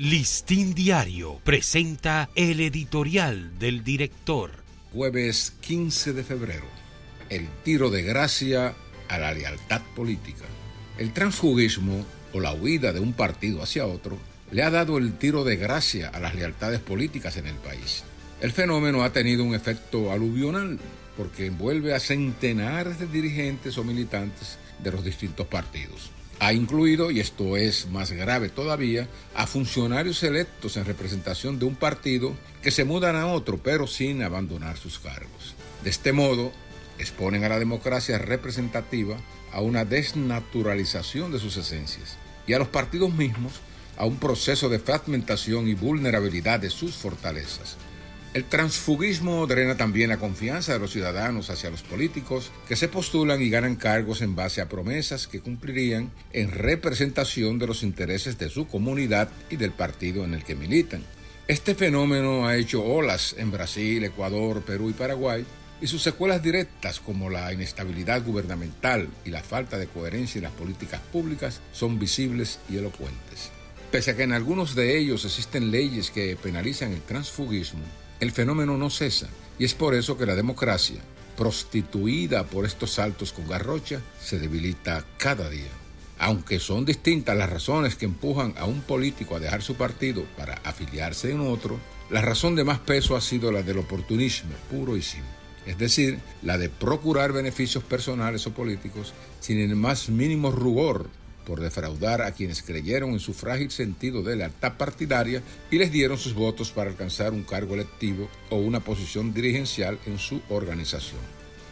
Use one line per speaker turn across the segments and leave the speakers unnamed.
Listín Diario presenta el editorial del director.
Jueves 15 de febrero. El tiro de gracia a la lealtad política. El transfugismo o la huida de un partido hacia otro le ha dado el tiro de gracia a las lealtades políticas en el país. El fenómeno ha tenido un efecto aluvional porque envuelve a centenares de dirigentes o militantes de los distintos partidos. Ha incluido, y esto es más grave todavía, a funcionarios electos en representación de un partido que se mudan a otro, pero sin abandonar sus cargos. De este modo, exponen a la democracia representativa a una desnaturalización de sus esencias y a los partidos mismos a un proceso de fragmentación y vulnerabilidad de sus fortalezas. El transfugismo drena también la confianza de los ciudadanos hacia los políticos que se postulan y ganan cargos en base a promesas que cumplirían en representación de los intereses de su comunidad y del partido en el que militan. Este fenómeno ha hecho olas en Brasil, Ecuador, Perú y Paraguay y sus secuelas directas como la inestabilidad gubernamental y la falta de coherencia en las políticas públicas son visibles y elocuentes. Pese a que en algunos de ellos existen leyes que penalizan el transfugismo, el fenómeno no cesa y es por eso que la democracia, prostituida por estos saltos con garrocha, se debilita cada día. Aunque son distintas las razones que empujan a un político a dejar su partido para afiliarse en otro, la razón de más peso ha sido la del oportunismo puro y simple, es decir, la de procurar beneficios personales o políticos sin el más mínimo rubor por defraudar a quienes creyeron en su frágil sentido de lealtad partidaria y les dieron sus votos para alcanzar un cargo electivo o una posición dirigencial en su organización.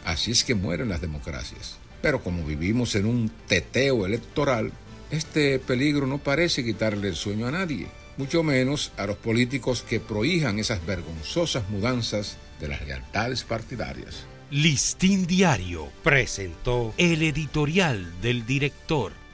Así es que mueren las democracias. Pero como vivimos en un teteo electoral, este peligro no parece quitarle el sueño a nadie, mucho menos a los políticos que prohijan esas vergonzosas mudanzas de las lealtades partidarias.
Listín Diario presentó el editorial del director.